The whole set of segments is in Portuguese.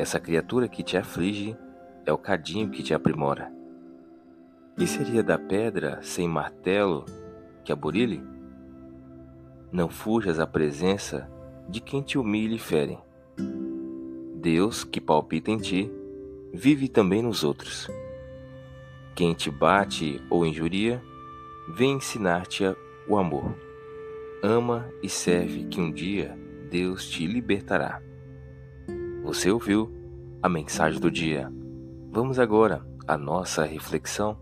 essa criatura que te aflige é o cadinho que te aprimora. Que seria da pedra sem martelo que a burile? Não fujas à presença de quem te humilha e fere. Deus, que palpita em ti, vive também nos outros. Quem te bate ou injuria, vem ensinar-te o amor. Ama e serve, que um dia Deus te libertará. Você ouviu a mensagem do dia. Vamos agora à nossa reflexão.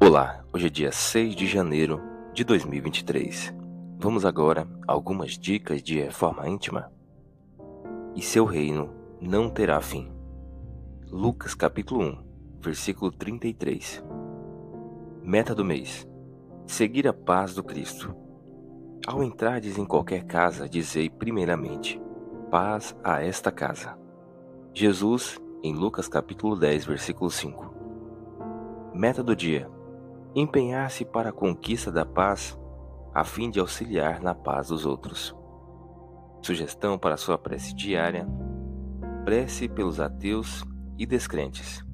Olá, hoje é dia 6 de janeiro de 2023. Vamos agora a algumas dicas de reforma íntima. E seu reino não terá fim. Lucas capítulo 1, versículo 33. Meta do mês: seguir a paz do Cristo. Ao entrardes em qualquer casa, dizei primeiramente: paz a esta casa. Jesus, em Lucas capítulo 10, versículo 5. Meta do dia: empenhar-se para a conquista da paz, a fim de auxiliar na paz dos outros. Sugestão para sua prece diária: prece pelos ateus e descrentes.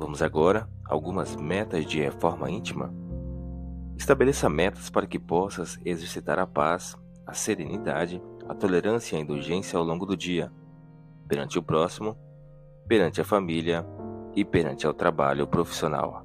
Vamos agora a algumas metas de reforma íntima. Estabeleça metas para que possas exercitar a paz, a serenidade, a tolerância e a indulgência ao longo do dia, perante o próximo, perante a família e perante o trabalho profissional.